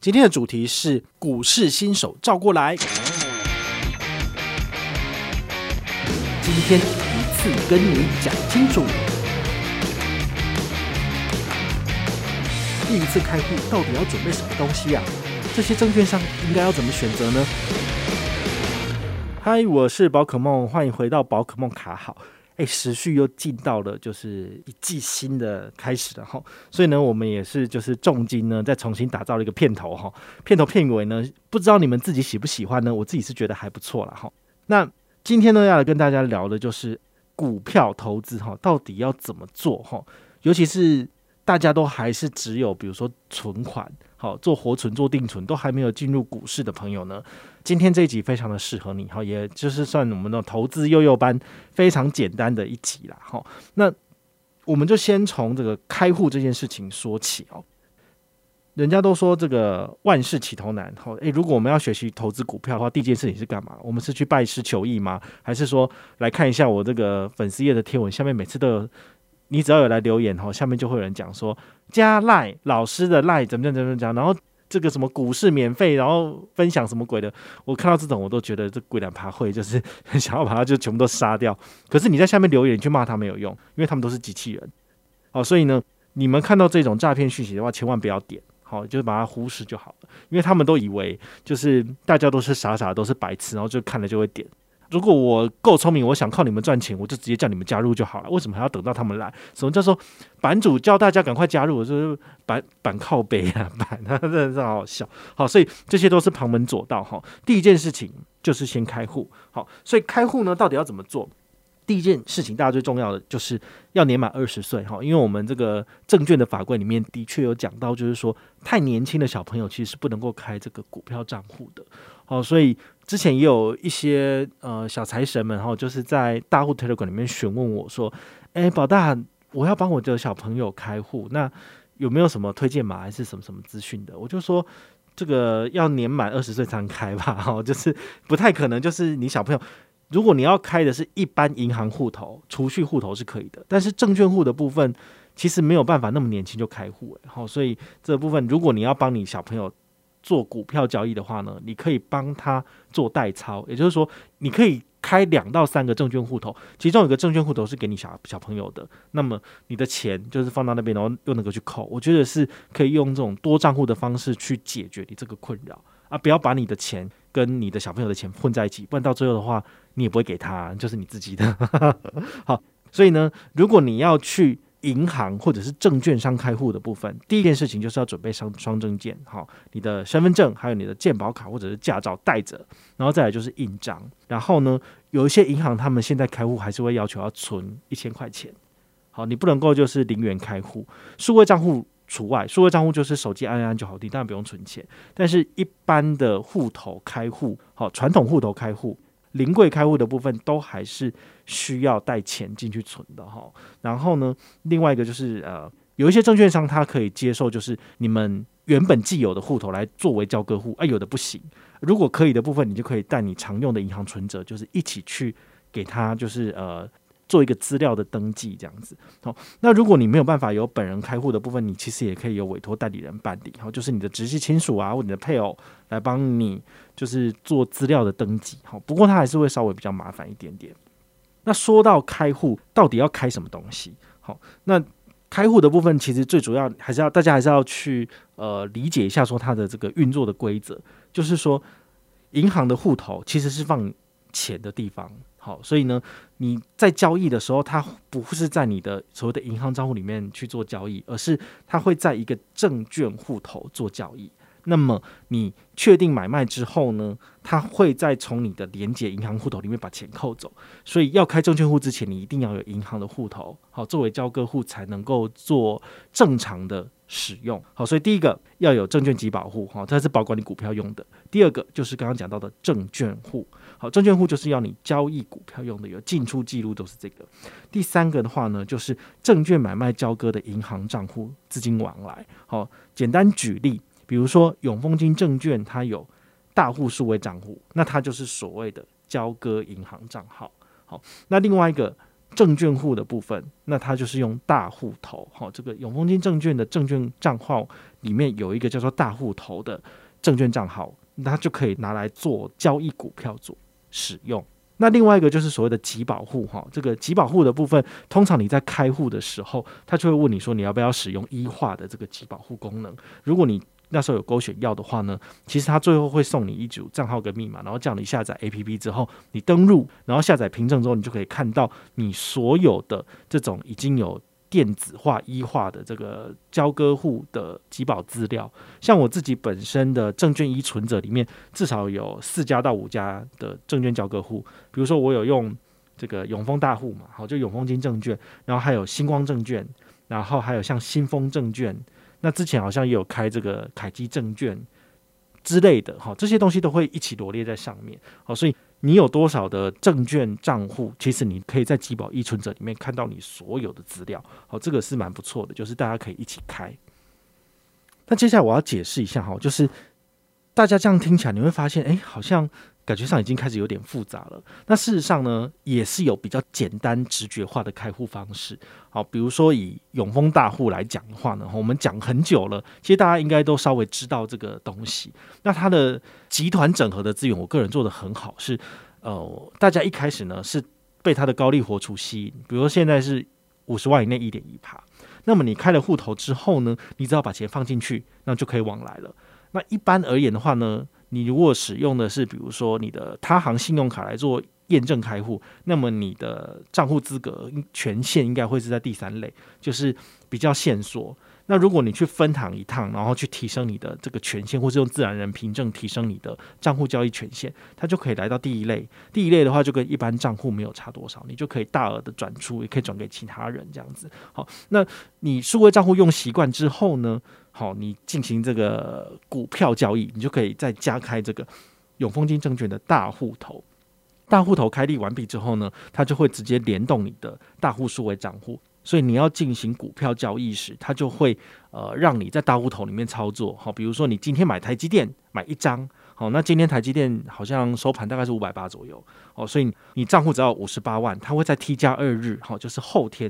今天的主题是股市新手照过来。今天一次跟你讲清楚。第一次开户到底要准备什么东西呀？这些证券商应该要怎么选择呢？嗨，我是宝可梦，欢迎回到宝可梦卡好。哎，时序又进到了就是一季新的开始了哈，所以呢，我们也是就是重金呢再重新打造了一个片头哈，片头片尾呢，不知道你们自己喜不喜欢呢？我自己是觉得还不错了哈。那今天呢，要来跟大家聊的就是股票投资哈，到底要怎么做哈？尤其是大家都还是只有比如说存款。好，做活存、做定存都还没有进入股市的朋友呢，今天这一集非常的适合你，好，也就是算我们的投资幼幼班非常简单的一集啦。好，那我们就先从这个开户这件事情说起哦。人家都说这个万事起头难，好，诶，如果我们要学习投资股票的话，第一件事情是干嘛？我们是去拜师求艺吗？还是说来看一下我这个粉丝页的贴文，下面每次都有。你只要有来留言哈，下面就会有人讲说加赖老师的赖怎么怎么怎么讲，然后这个什么股市免费，然后分享什么鬼的，我看到这种我都觉得这鬼脸爬会就是想要把它就全部都杀掉。可是你在下面留言去骂他没有用，因为他们都是机器人。好，所以呢，你们看到这种诈骗讯息的话，千万不要点，好，就是把它忽视就好了，因为他们都以为就是大家都是傻傻都是白痴，然后就看了就会点。如果我够聪明，我想靠你们赚钱，我就直接叫你们加入就好了。为什么还要等到他们来？什么叫做版主叫大家赶快加入？就是板板靠背啊，板，他真的是好好笑。好，所以这些都是旁门左道哈。第一件事情就是先开户。好，所以开户呢，到底要怎么做？第一件事情，大家最重要的就是要年满二十岁哈，因为我们这个证券的法规里面的确有讲到，就是说太年轻的小朋友其实是不能够开这个股票账户的。好，所以之前也有一些呃小财神们哈，就是在大户 Telegram 里面询问我说：“哎，宝大，我要帮我的小朋友开户，那有没有什么推荐码还是什么什么资讯的？”我就说：“这个要年满二十岁才能开吧，哈，就是不太可能，就是你小朋友。”如果你要开的是一般银行户头、储蓄户头是可以的，但是证券户的部分其实没有办法那么年轻就开户，好，所以这部分如果你要帮你小朋友做股票交易的话呢，你可以帮他做代操，也就是说你可以开两到三个证券户头，其中有个证券户头是给你小小朋友的，那么你的钱就是放到那边，然后又能够去扣，我觉得是可以用这种多账户的方式去解决你这个困扰。啊，不要把你的钱跟你的小朋友的钱混在一起，不然到最后的话。你也不会给他，就是你自己的。好，所以呢，如果你要去银行或者是证券商开户的部分，第一件事情就是要准备双双证件，好，你的身份证还有你的健保卡或者是驾照带着，然后再来就是印章。然后呢，有一些银行他们现在开户还是会要求要存一千块钱，好，你不能够就是零元开户，数位账户除外，数位账户就是手机按一按就好，你当然不用存钱。但是一般的户头开户，好，传统户头开户。临柜开户的部分都还是需要带钱进去存的哈，然后呢，另外一个就是呃，有一些证券商他可以接受，就是你们原本既有的户头来作为交割户，啊，有的不行。如果可以的部分，你就可以带你常用的银行存折，就是一起去给他，就是呃。做一个资料的登记，这样子。好，那如果你没有办法有本人开户的部分，你其实也可以有委托代理人办理。好，就是你的直系亲属啊，或你的配偶来帮你，就是做资料的登记。好，不过它还是会稍微比较麻烦一点点。那说到开户，到底要开什么东西？好，那开户的部分其实最主要还是要大家还是要去呃理解一下，说它的这个运作的规则，就是说银行的户头其实是放钱的地方。好，所以呢，你在交易的时候，它不是在你的所谓的银行账户里面去做交易，而是它会在一个证券户头做交易。那么你确定买卖之后呢，它会再从你的连结银行户头里面把钱扣走。所以要开证券户之前，你一定要有银行的户头，好，作为交割户才能够做正常的使用。好，所以第一个要有证券及保护，哈，它是保管你股票用的。第二个就是刚刚讲到的证券户。好，证券户就是要你交易股票用的，有进出记录都是这个。第三个的话呢，就是证券买卖交割的银行账户资金往来。好，简单举例，比如说永丰金证券它有大户数位账户，那它就是所谓的交割银行账号。好，那另外一个证券户的部分，那它就是用大户头，好，这个永丰金证券的证券账号里面有一个叫做大户头的证券账号，那它就可以拿来做交易股票做使用。那另外一个就是所谓的集保户，哈，这个集保户的部分，通常你在开户的时候，他就会问你说你要不要使用一化的这个集保户功能，如果你那时候有勾选要的话呢，其实他最后会送你一组账号跟密码，然后叫你下载 APP 之后，你登录，然后下载凭证之后，你就可以看到你所有的这种已经有电子化、e 化的这个交割户的集保资料。像我自己本身的证券依存折里面，至少有四家到五家的证券交割户，比如说我有用这个永丰大户嘛，好，就永丰金证券，然后还有星光证券，然后还有像新丰证券。那之前好像也有开这个凯基证券之类的哈，这些东西都会一起罗列在上面。好，所以你有多少的证券账户，其实你可以在集保依存者里面看到你所有的资料。好，这个是蛮不错的，就是大家可以一起开。那接下来我要解释一下哈，就是大家这样听起来，你会发现，哎，好像。感觉上已经开始有点复杂了。那事实上呢，也是有比较简单直觉化的开户方式。好，比如说以永丰大户来讲的话呢，我们讲很久了，其实大家应该都稍微知道这个东西。那它的集团整合的资源，我个人做得很好，是呃，大家一开始呢是被它的高利活储吸引，比如说现在是五十万以内一点一趴。那么你开了户头之后呢，你只要把钱放进去，那就可以往来了。那一般而言的话呢，你如果使用的是比如说你的他行信用卡来做验证开户，那么你的账户资格权限应该会是在第三类，就是比较限缩。那如果你去分行一趟，然后去提升你的这个权限，或是用自然人凭证提升你的账户交易权限，它就可以来到第一类。第一类的话，就跟一般账户没有差多少，你就可以大额的转出，也可以转给其他人这样子。好，那你数位账户用习惯之后呢？好，你进行这个股票交易，你就可以再加开这个永丰金证券的大户头。大户头开立完毕之后呢，它就会直接联动你的大户数位账户。所以你要进行股票交易时，它就会呃让你在大户头里面操作。好，比如说你今天买台积电买一张，好，那今天台积电好像收盘大概是五百八左右，哦，所以你账户只要五十八万，它会在 T 加二日，好，就是后天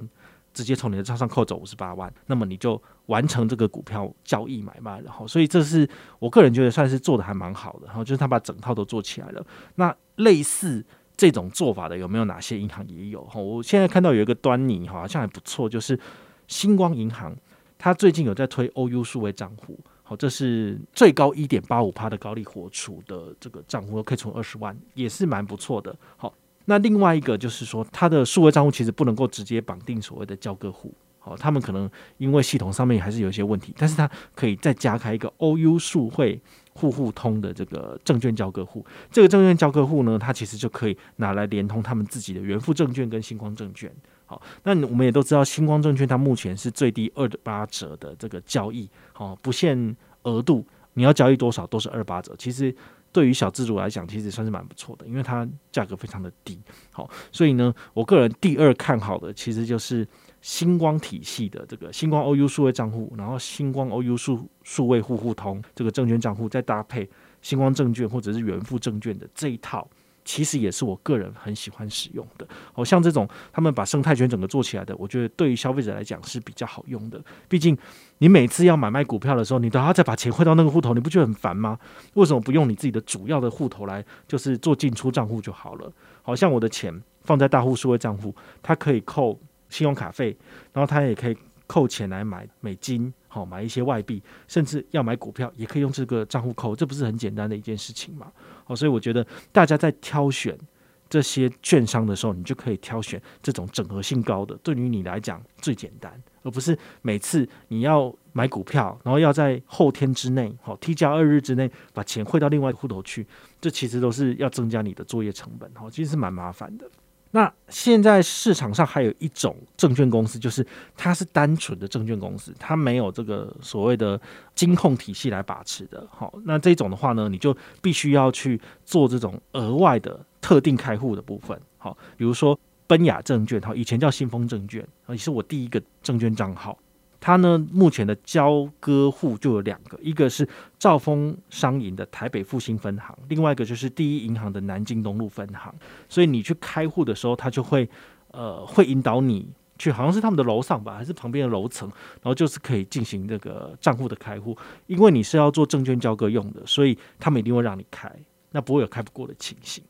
直接从你的账上扣走五十八万，那么你就完成这个股票交易买卖，然后，所以这是我个人觉得算是做得还蛮好的，然后就是他把整套都做起来了。那类似。这种做法的有没有哪些银行也有？哈，我现在看到有一个端倪，好像还不错，就是星光银行，它最近有在推 OU 数位账户，好，这是最高一点八五趴的高利活储的这个账户，可以存二十万，也是蛮不错的。好，那另外一个就是说，它的数位账户其实不能够直接绑定所谓的交割户。哦，他们可能因为系统上面还是有一些问题，但是它可以再加开一个 OU 数汇户户通的这个证券交割户。这个证券交割户呢，它其实就可以拿来连通他们自己的元富证券跟新光证券。好，那我们也都知道，新光证券它目前是最低二八折的这个交易，好，不限额度，你要交易多少都是二八折。其实对于小资主来讲，其实算是蛮不错的，因为它价格非常的低。好，所以呢，我个人第二看好的其实就是。星光体系的这个星光 OU 数位账户，然后星光 OU 数数位户户通这个证券账户，再搭配星光证券或者是元富证券的这一套，其实也是我个人很喜欢使用的。哦，像这种他们把生态圈整个做起来的，我觉得对于消费者来讲是比较好用的。毕竟你每次要买卖股票的时候，你都要再把钱汇到那个户头，你不觉得很烦吗？为什么不用你自己的主要的户头来，就是做进出账户就好了？好像我的钱放在大户数位账户，它可以扣。信用卡费，然后它也可以扣钱来买美金，好买一些外币，甚至要买股票也可以用这个账户扣，这不是很简单的一件事情吗？好，所以我觉得大家在挑选这些券商的时候，你就可以挑选这种整合性高的，对于你来讲最简单，而不是每次你要买股票，然后要在后天之内，好 T 加二日之内把钱汇到另外一个户头去，这其实都是要增加你的作业成本，好，其实是蛮麻烦的。那现在市场上还有一种证券公司，就是它是单纯的证券公司，它没有这个所谓的金控体系来把持的。好，那这种的话呢，你就必须要去做这种额外的特定开户的部分。好，比如说奔雅证券，好，以前叫新丰证券，也是我第一个证券账号。它呢，目前的交割户就有两个，一个是兆丰商银的台北复兴分行，另外一个就是第一银行的南京东路分行。所以你去开户的时候，它就会呃，会引导你去，好像是他们的楼上吧，还是旁边的楼层，然后就是可以进行这个账户的开户，因为你是要做证券交割用的，所以他们一定会让你开，那不会有开不过的情形。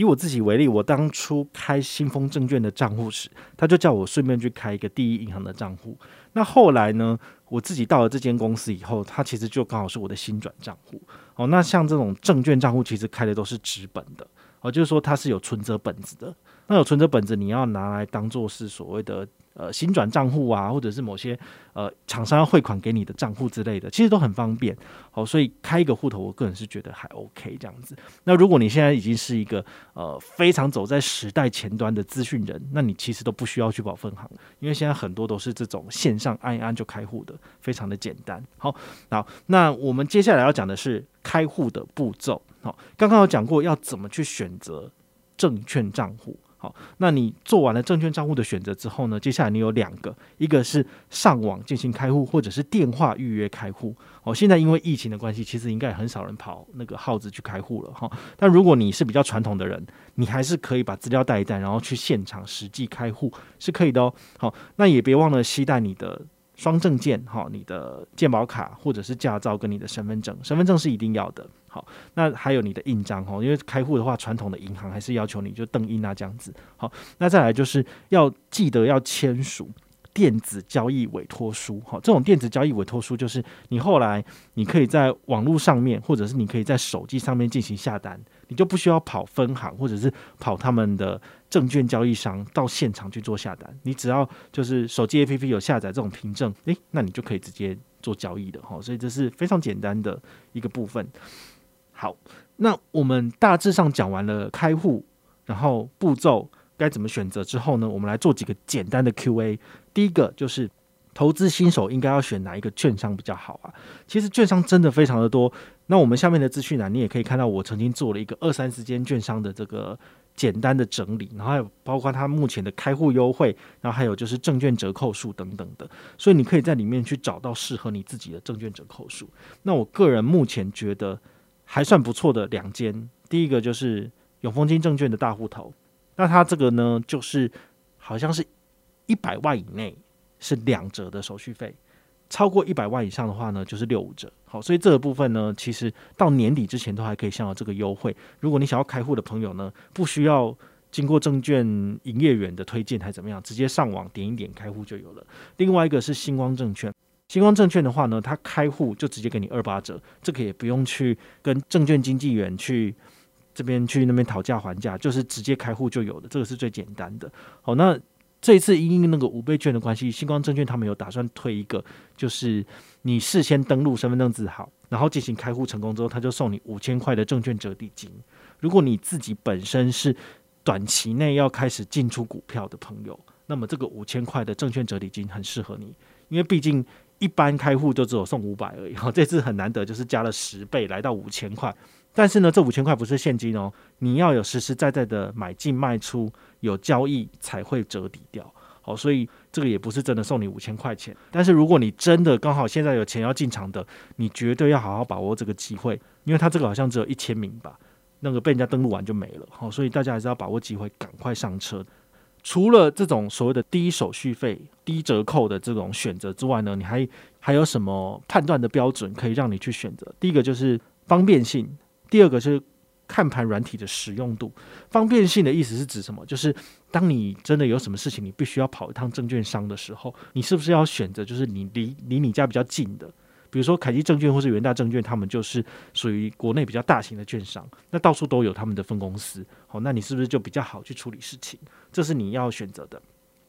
以我自己为例，我当初开新丰证券的账户时，他就叫我顺便去开一个第一银行的账户。那后来呢，我自己到了这间公司以后，它其实就刚好是我的新转账户。哦，那像这种证券账户，其实开的都是纸本的，哦，就是说它是有存折本子的。那有存折本子，你要拿来当做是所谓的。呃，新转账户啊，或者是某些呃厂商要汇款给你的账户之类的，其实都很方便。好，所以开一个户头，我个人是觉得还 OK 这样子。那如果你现在已经是一个呃非常走在时代前端的资讯人，那你其实都不需要去跑分行，因为现在很多都是这种线上按一按就开户的，非常的简单。好，好，那我们接下来要讲的是开户的步骤。好，刚刚有讲过要怎么去选择证券账户。好，那你做完了证券账户的选择之后呢？接下来你有两个，一个是上网进行开户，或者是电话预约开户。哦，现在因为疫情的关系，其实应该很少人跑那个号子去开户了哈。但如果你是比较传统的人，你还是可以把资料带一带，然后去现场实际开户是可以的哦。好，那也别忘了携带你的。双证件，哈，你的健保卡或者是驾照跟你的身份证，身份证是一定要的。好，那还有你的印章，哈，因为开户的话，传统的银行还是要求你就登印啊这样子。好，那再来就是要记得要签署电子交易委托书，哈，这种电子交易委托书就是你后来你可以在网络上面，或者是你可以在手机上面进行下单。你就不需要跑分行，或者是跑他们的证券交易商到现场去做下单，你只要就是手机 APP 有下载这种凭证，诶，那你就可以直接做交易的哈。所以这是非常简单的一个部分。好，那我们大致上讲完了开户，然后步骤该怎么选择之后呢，我们来做几个简单的 QA。第一个就是。投资新手应该要选哪一个券商比较好啊？其实券商真的非常的多。那我们下面的资讯栏，你也可以看到，我曾经做了一个二三十间券商的这个简单的整理，然后还有包括它目前的开户优惠，然后还有就是证券折扣数等等的，所以你可以在里面去找到适合你自己的证券折扣数。那我个人目前觉得还算不错的两间，第一个就是永丰金证券的大户头，那它这个呢，就是好像是一百万以内。是两折的手续费，超过一百万以上的话呢，就是六五折。好，所以这个部分呢，其实到年底之前都还可以享有这个优惠。如果你想要开户的朋友呢，不需要经过证券营业员的推荐还怎么样，直接上网点一点开户就有了。另外一个是星光证券，星光证券的话呢，它开户就直接给你二八折，这个也不用去跟证券经纪员去这边去那边讨价还价，就是直接开户就有的，这个是最简单的。好，那。这一次因为那个五倍券的关系，新光证券他们有打算推一个，就是你事先登录身份证字号，然后进行开户成功之后，他就送你五千块的证券折抵金。如果你自己本身是短期内要开始进出股票的朋友，那么这个五千块的证券折抵金很适合你，因为毕竟一般开户就只有送五百而已，哈，这次很难得就是加了十倍来到五千块。但是呢，这五千块不是现金哦，你要有实实在在的买进卖出，有交易才会折抵掉。好，所以这个也不是真的送你五千块钱。但是如果你真的刚好现在有钱要进场的，你绝对要好好把握这个机会，因为它这个好像只有一千名吧，那个被人家登录完就没了。好，所以大家还是要把握机会，赶快上车。除了这种所谓的低手续费、低折扣的这种选择之外呢，你还还有什么判断的标准可以让你去选择？第一个就是方便性。第二个是看盘软体的使用度，方便性的意思是指什么？就是当你真的有什么事情，你必须要跑一趟证券商的时候，你是不是要选择就是你离离你家比较近的？比如说凯基证券或是元大证券，他们就是属于国内比较大型的券商，那到处都有他们的分公司，好，那你是不是就比较好去处理事情？这是你要选择的。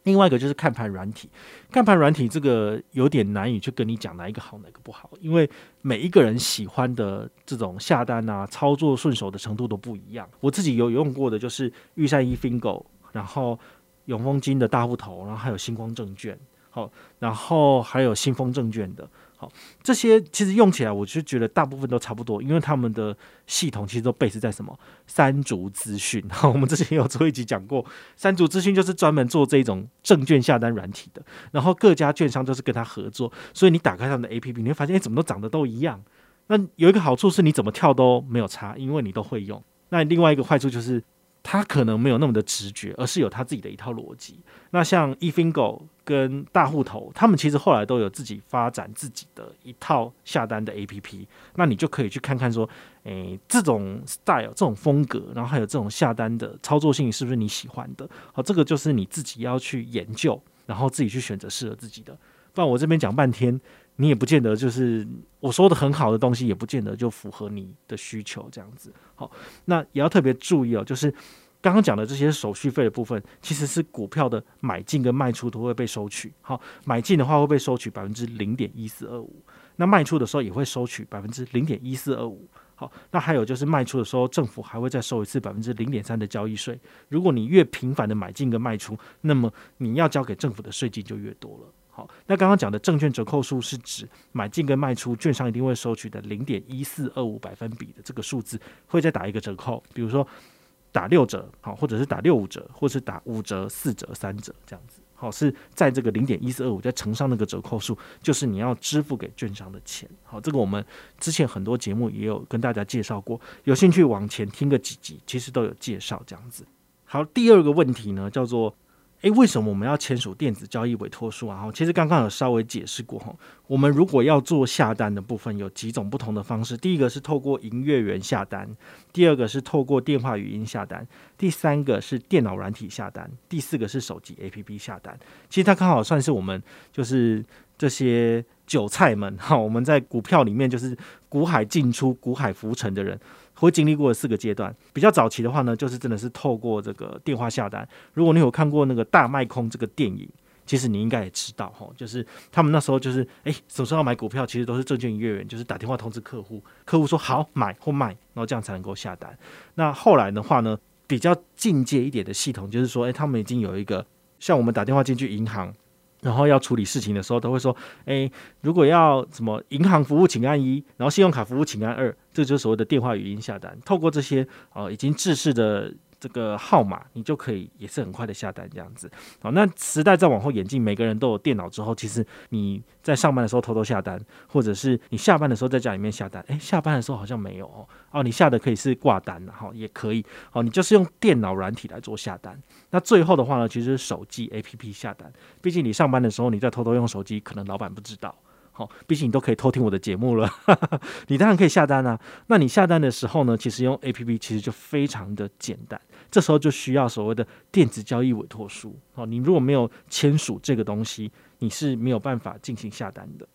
另外一个就是看盘软体，看盘软体这个有点难以去跟你讲哪一个好，哪个不好，因为每一个人喜欢的这种下单啊、操作顺手的程度都不一样。我自己有用过的就是玉山一 Fingo，然后永丰金的大户头，然后还有星光证券，好，然后还有新丰证券的。好，这些其实用起来，我就觉得大部分都差不多，因为他们的系统其实都 base 在什么三足资讯。好，我们之前有做一集讲过，三足资讯就是专门做这种证券下单软体的，然后各家券商都是跟他合作，所以你打开他们的 APP，你会发现，哎，怎么都长得都一样。那有一个好处是，你怎么跳都没有差，因为你都会用。那另外一个坏处就是，他可能没有那么的直觉，而是有他自己的一套逻辑。那像 eFingo 跟大户头，他们其实后来都有自己发展自己的一套下单的 APP。那你就可以去看看说，诶，这种 style 这种风格，然后还有这种下单的操作性是不是你喜欢的？好，这个就是你自己要去研究，然后自己去选择适合自己的。不然我这边讲半天，你也不见得就是我说的很好的东西，也不见得就符合你的需求这样子。好，那也要特别注意哦，就是刚刚讲的这些手续费的部分，其实是股票的买进跟卖出都会被收取。好，买进的话会被收取百分之零点一四二五，那卖出的时候也会收取百分之零点一四二五。好，那还有就是卖出的时候，政府还会再收一次百分之零点三的交易税。如果你越频繁的买进跟卖出，那么你要交给政府的税金就越多了。好，那刚刚讲的证券折扣数是指买进跟卖出，券商一定会收取的零点一四二五百分比的这个数字，会再打一个折扣，比如说打六折，好，或者是打六五折，或者是打五折、四折、三折这样子，好，是在这个零点一四二五再乘上那个折扣数，就是你要支付给券商的钱。好，这个我们之前很多节目也有跟大家介绍过，有兴趣往前听个几集，其实都有介绍这样子。好，第二个问题呢，叫做。诶，为什么我们要签署电子交易委托书啊？其实刚刚有稍微解释过哈。我们如果要做下单的部分，有几种不同的方式。第一个是透过营业员下单，第二个是透过电话语音下单，第三个是电脑软体下单，第四个是手机 APP 下单。其实它刚好算是我们就是这些韭菜们哈，我们在股票里面就是股海进出、股海浮沉的人。会经历过的四个阶段，比较早期的话呢，就是真的是透过这个电话下单。如果你有看过那个大卖空这个电影，其实你应该也知道哈，就是他们那时候就是哎，什么时候要买股票，其实都是证券营业员，就是打电话通知客户，客户说好买或卖，然后这样才能够下单。那后来的话呢，比较进阶一点的系统，就是说，哎，他们已经有一个像我们打电话进去银行。然后要处理事情的时候，都会说：“哎，如果要什么银行服务，请按一；然后信用卡服务，请按二。”这就是所谓的电话语音下单。透过这些呃已经制式的。这个号码你就可以也是很快的下单这样子，好，那时代再往后演进，每个人都有电脑之后，其实你在上班的时候偷偷下单，或者是你下班的时候在家里面下单，诶，下班的时候好像没有哦，哦，你下的可以是挂单，然后也可以，哦，你就是用电脑软体来做下单。那最后的话呢，其实是手机 APP 下单，毕竟你上班的时候你在偷偷用手机，可能老板不知道。好，毕竟你都可以偷听我的节目了，你当然可以下单啊。那你下单的时候呢，其实用 APP 其实就非常的简单。这时候就需要所谓的电子交易委托书。好，你如果没有签署这个东西，你是没有办法进行下单的。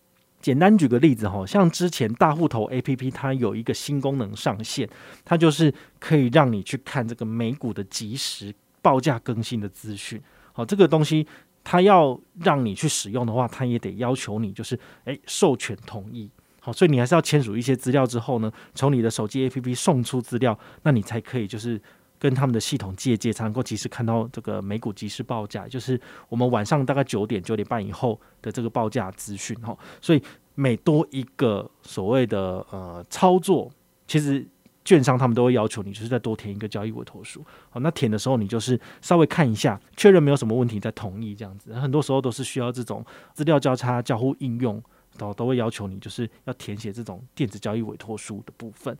简单举个例子哈，像之前大户头 APP 它有一个新功能上线，它就是可以让你去看这个美股的即时报价更新的资讯。好，这个东西。他要让你去使用的话，他也得要求你就是诶授权同意，好，所以你还是要签署一些资料之后呢，从你的手机 APP 送出资料，那你才可以就是跟他们的系统借借，才能够及时看到这个美股即时报价，就是我们晚上大概九点九点半以后的这个报价资讯哈，所以每多一个所谓的呃操作，其实。券商他们都会要求你，就是再多填一个交易委托书。好，那填的时候你就是稍微看一下，确认没有什么问题再同意这样子。很多时候都是需要这种资料交叉、交互应用，都都会要求你就是要填写这种电子交易委托书的部分。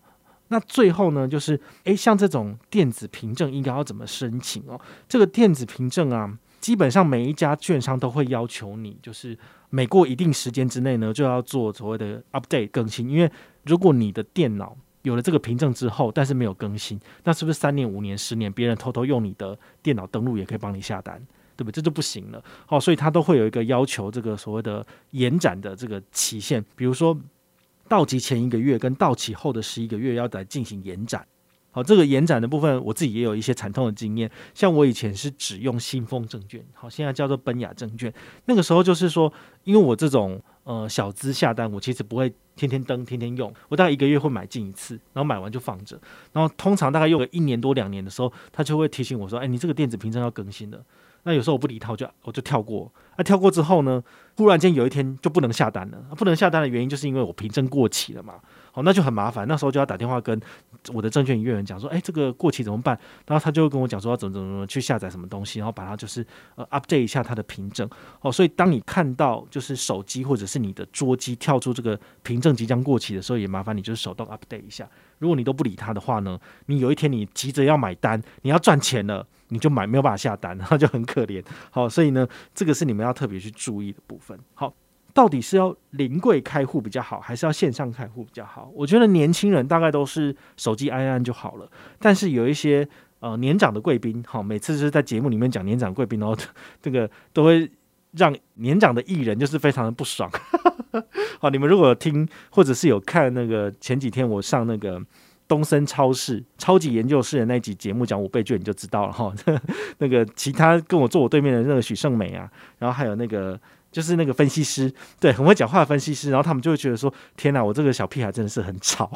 那最后呢，就是诶，像这种电子凭证应该要怎么申请哦？这个电子凭证啊，基本上每一家券商都会要求你，就是每过一定时间之内呢，就要做所谓的 update 更新，因为如果你的电脑有了这个凭证之后，但是没有更新，那是不是三年、五年、十年，别人偷偷用你的电脑登录也可以帮你下单，对不对？这就不行了。好，所以他都会有一个要求，这个所谓的延展的这个期限，比如说到期前一个月跟到期后的十一个月要来进行延展。好，这个延展的部分，我自己也有一些惨痛的经验。像我以前是只用新丰证券，好，现在叫做奔雅证券。那个时候就是说，因为我这种。呃，小资下单，我其实不会天天登、天天用，我大概一个月会买进一次，然后买完就放着。然后通常大概用了一年多、两年的时候，他就会提醒我说：“哎，你这个电子凭证要更新了。”那有时候我不理他，我就我就跳过。那、跳过之后呢，忽然间有一天就不能下单了。不能下单的原因就是因为我凭证过期了嘛。哦，那就很麻烦。那时候就要打电话跟我的证券营业员讲说，哎，这个过期怎么办？然后他就跟我讲说要怎么怎么怎么去下载什么东西，然后把它就是呃 update 一下它的凭证。哦，所以当你看到就是手机或者是你的桌机跳出这个凭证即将过期的时候，也麻烦你就是手动 update 一下。如果你都不理他的话呢，你有一天你急着要买单，你要赚钱了。你就买没有办法下单，然 后就很可怜。好，所以呢，这个是你们要特别去注意的部分。好，到底是要临柜开户比较好，还是要线上开户比较好？我觉得年轻人大概都是手机按按就好了。但是有一些呃年长的贵宾，哈，每次就是在节目里面讲年长贵宾，然后这个都会让年长的艺人就是非常的不爽。好，你们如果听或者是有看那个前几天我上那个。东森超市超级研究室的那集节目讲五倍券，你就知道了哈。那个其他跟我坐我对面的那个许胜美啊，然后还有那个就是那个分析师，对，很会讲话的分析师，然后他们就会觉得说：天哪，我这个小屁孩真的是很吵。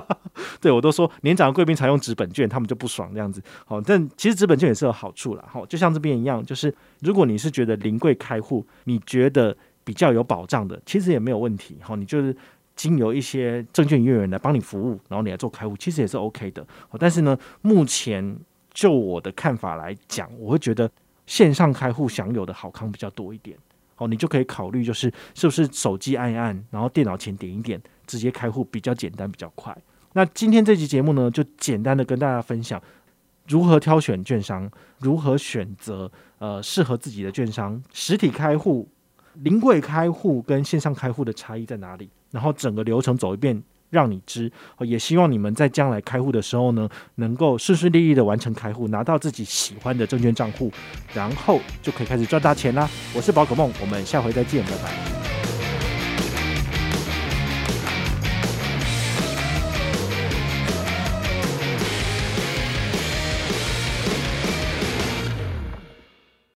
对我都说年长的贵宾才用纸本券，他们就不爽这样子。好，但其实纸本券也是有好处啦。好，就像这边一样，就是如果你是觉得临柜开户，你觉得比较有保障的，其实也没有问题。好，你就是。经由一些证券营业员来帮你服务，然后你来做开户，其实也是 OK 的。但是呢，目前就我的看法来讲，我会觉得线上开户享有的好康比较多一点。哦，你就可以考虑，就是是不是手机按一按，然后电脑前点一点，直接开户比较简单，比较快。那今天这期节目呢，就简单的跟大家分享如何挑选券商，如何选择呃适合自己的券商，实体开户、临柜开户跟线上开户的差异在哪里？然后整个流程走一遍，让你知。也希望你们在将来开户的时候呢，能够顺顺利利的完成开户，拿到自己喜欢的证券账户，然后就可以开始赚大钱啦。我是宝可梦，我们下回再见，拜拜。